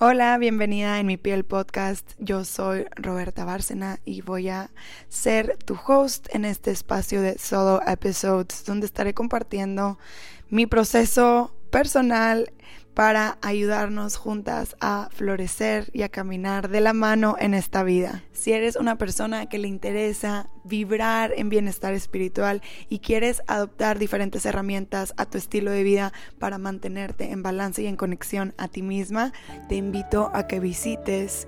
Hola, bienvenida en mi piel podcast. Yo soy Roberta Bárcena y voy a ser tu host en este espacio de solo episodes donde estaré compartiendo mi proceso personal para ayudarnos juntas a florecer y a caminar de la mano en esta vida. Si eres una persona que le interesa vibrar en bienestar espiritual y quieres adoptar diferentes herramientas a tu estilo de vida para mantenerte en balance y en conexión a ti misma, te invito a que visites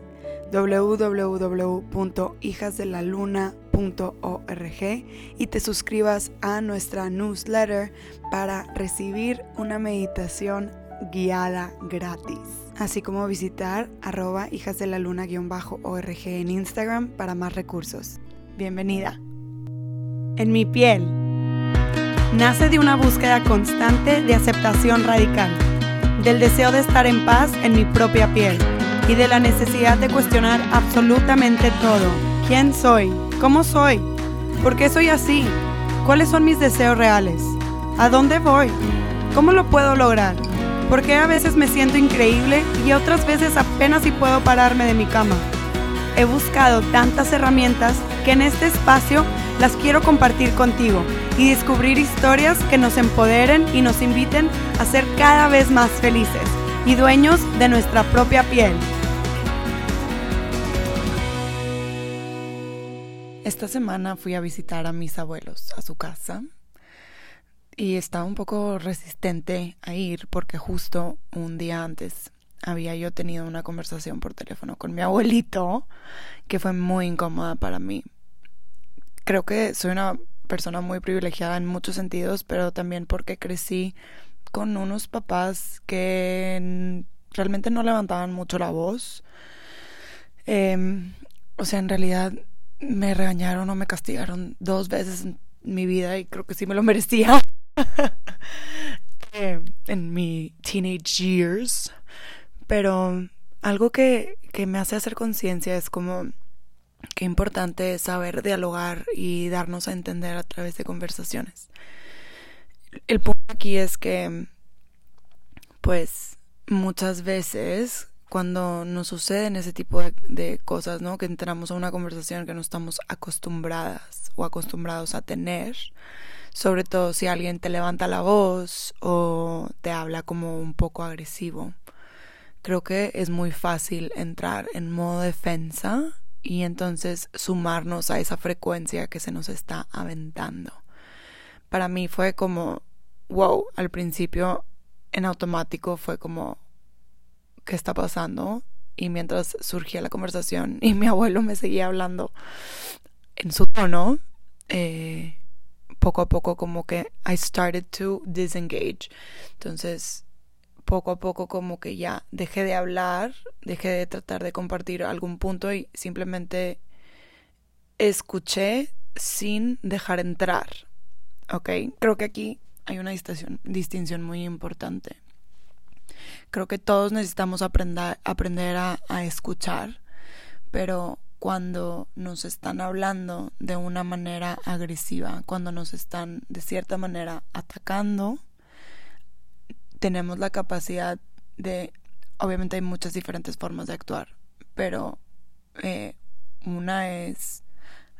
www.hijasdelaluna.org y te suscribas a nuestra newsletter para recibir una meditación guiada gratis. Así como visitar arroba hijas de la luna-org en Instagram para más recursos. Bienvenida. En mi piel. Nace de una búsqueda constante de aceptación radical, del deseo de estar en paz en mi propia piel y de la necesidad de cuestionar absolutamente todo. ¿Quién soy? ¿Cómo soy? ¿Por qué soy así? ¿Cuáles son mis deseos reales? ¿A dónde voy? ¿Cómo lo puedo lograr? Porque a veces me siento increíble y otras veces apenas si puedo pararme de mi cama. He buscado tantas herramientas que en este espacio las quiero compartir contigo y descubrir historias que nos empoderen y nos inviten a ser cada vez más felices y dueños de nuestra propia piel. Esta semana fui a visitar a mis abuelos a su casa y estaba un poco resistente a ir porque justo un día antes había yo tenido una conversación por teléfono con mi abuelito que fue muy incómoda para mí. Creo que soy una persona muy privilegiada en muchos sentidos, pero también porque crecí con unos papás que realmente no levantaban mucho la voz. Em, o sea, en realidad me regañaron o me castigaron dos veces en mi vida y creo que sí me lo merecía. Eh, en mi teenage years. Pero algo que, que me hace hacer conciencia es como qué importante es saber dialogar y darnos a entender a través de conversaciones. El punto aquí es que, pues, muchas veces cuando nos suceden ese tipo de, de, cosas, ¿no? Que entramos a una conversación que no estamos acostumbradas o acostumbrados a tener, sobre todo si alguien te levanta la voz o te habla como un poco agresivo. Creo que es muy fácil entrar en modo defensa y entonces sumarnos a esa frecuencia que se nos está aventando. Para mí fue como, wow, al principio en automático fue como, ¿qué está pasando? Y mientras surgía la conversación y mi abuelo me seguía hablando en su tono, eh, poco a poco como que I started to disengage. Entonces, poco a poco como que ya dejé de hablar, dejé de tratar de compartir algún punto y simplemente escuché sin dejar entrar. ¿Ok? Creo que aquí hay una distinción, distinción muy importante. Creo que todos necesitamos aprender, a escuchar, pero cuando nos están hablando de una manera agresiva, cuando nos están de cierta manera atacando, tenemos la capacidad de, obviamente hay muchas diferentes formas de actuar, pero eh, una es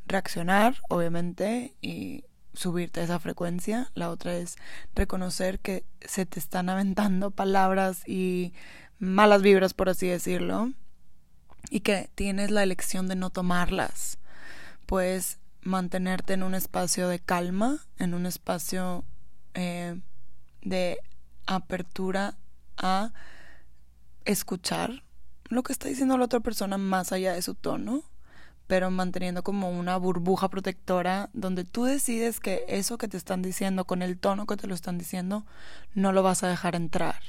reaccionar, obviamente, y subirte a esa frecuencia, la otra es reconocer que se te están aventando palabras y malas vibras, por así decirlo, y que tienes la elección de no tomarlas. Puedes mantenerte en un espacio de calma, en un espacio eh, de apertura a escuchar lo que está diciendo la otra persona más allá de su tono, pero manteniendo como una burbuja protectora donde tú decides que eso que te están diciendo con el tono que te lo están diciendo no lo vas a dejar entrar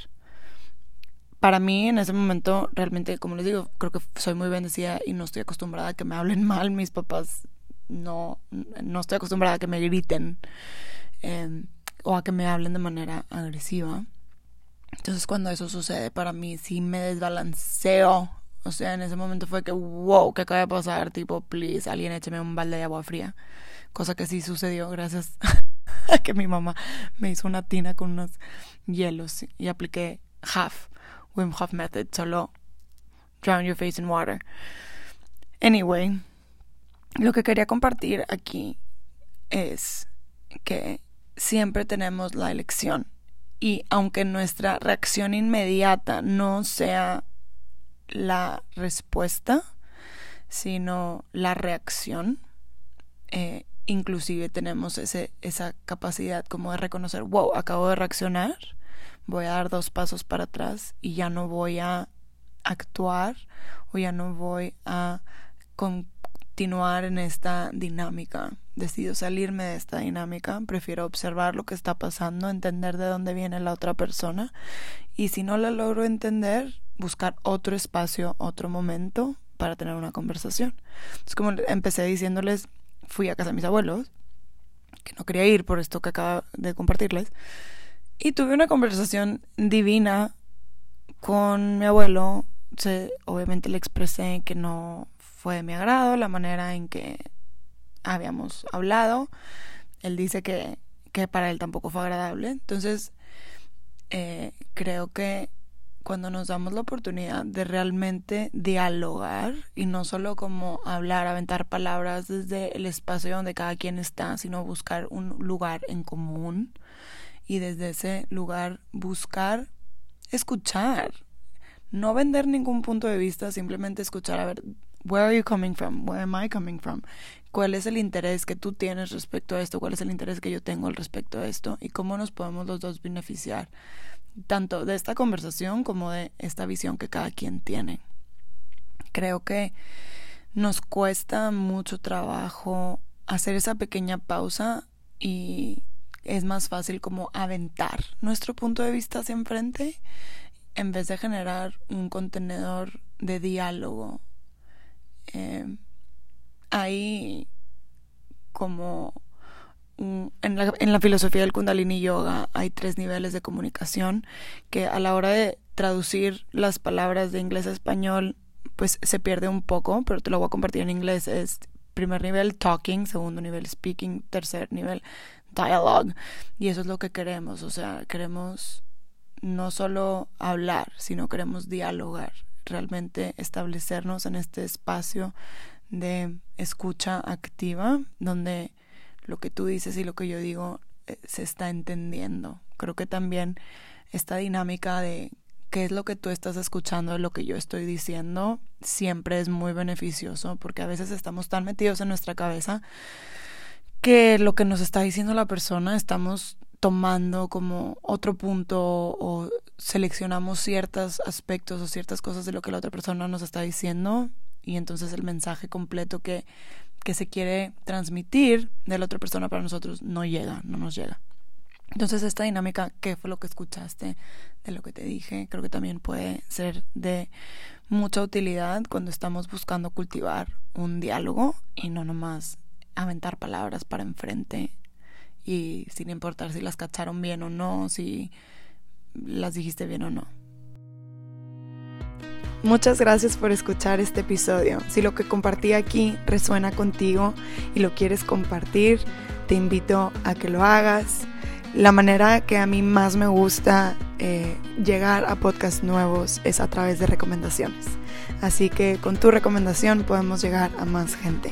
para mí en ese momento realmente, como les digo, creo que soy muy bendecida y no estoy acostumbrada a que me hablen mal mis papás. No, no estoy acostumbrada a que me griten em, o a que me hablen de manera agresiva. Entonces cuando eso sucede para mí sí me desbalanceo. O sea, en ese momento fue que, wow, ¿qué acaba de pasar? Tipo, please, alguien écheme un balde de agua fría. Cosa que sí sucedió gracias a que mi mamá me hizo una tina con unos hielos y apliqué half Wim Hof Method, solo drown your face in water. Anyway, lo que quería compartir aquí es que siempre tenemos la elección y aunque nuestra reacción inmediata no sea la respuesta, sino la reacción, eh, inclusive tenemos ese, esa capacidad como de reconocer, wow, acabo de reaccionar, voy a dar dos pasos para atrás y ya no voy a actuar o ya no voy a continuar en esta dinámica. Decido salirme de esta dinámica, prefiero observar lo que está pasando, entender de dónde viene la otra persona y si no la logro entender, buscar otro espacio, otro momento para tener una conversación. Es como empecé diciéndoles, fui a casa de mis abuelos, que no quería ir por esto que acabo de compartirles, y tuve una conversación divina con mi abuelo. Se, obviamente le expresé que no fue de mi agrado la manera en que habíamos hablado. Él dice que, que para él tampoco fue agradable. Entonces, eh, creo que cuando nos damos la oportunidad de realmente dialogar y no solo como hablar, aventar palabras desde el espacio donde cada quien está, sino buscar un lugar en común y desde ese lugar buscar escuchar, no vender ningún punto de vista, simplemente escuchar a ver where are you coming from? Where am I coming from? ¿Cuál es el interés que tú tienes respecto a esto? ¿Cuál es el interés que yo tengo al respecto a esto? ¿Y cómo nos podemos los dos beneficiar? tanto de esta conversación como de esta visión que cada quien tiene. Creo que nos cuesta mucho trabajo hacer esa pequeña pausa y es más fácil como aventar nuestro punto de vista hacia enfrente en vez de generar un contenedor de diálogo. Eh, hay como en la, en la filosofía del Kundalini Yoga hay tres niveles de comunicación que a la hora de traducir las palabras de inglés a español pues se pierde un poco, pero te lo voy a compartir en inglés. Es primer nivel talking, segundo nivel speaking, tercer nivel dialogue. Y eso es lo que queremos, o sea, queremos no solo hablar, sino queremos dialogar, realmente establecernos en este espacio de escucha activa donde lo que tú dices y lo que yo digo eh, se está entendiendo. Creo que también esta dinámica de qué es lo que tú estás escuchando de lo que yo estoy diciendo siempre es muy beneficioso porque a veces estamos tan metidos en nuestra cabeza que lo que nos está diciendo la persona estamos tomando como otro punto o seleccionamos ciertos aspectos o ciertas cosas de lo que la otra persona nos está diciendo y entonces el mensaje completo que que se quiere transmitir de la otra persona para nosotros no llega, no nos llega. Entonces esta dinámica, ¿qué fue lo que escuchaste de lo que te dije? Creo que también puede ser de mucha utilidad cuando estamos buscando cultivar un diálogo y no nomás aventar palabras para enfrente y sin importar si las cacharon bien o no, si las dijiste bien o no. Muchas gracias por escuchar este episodio. Si lo que compartí aquí resuena contigo y lo quieres compartir, te invito a que lo hagas. La manera que a mí más me gusta eh, llegar a podcasts nuevos es a través de recomendaciones. Así que con tu recomendación podemos llegar a más gente.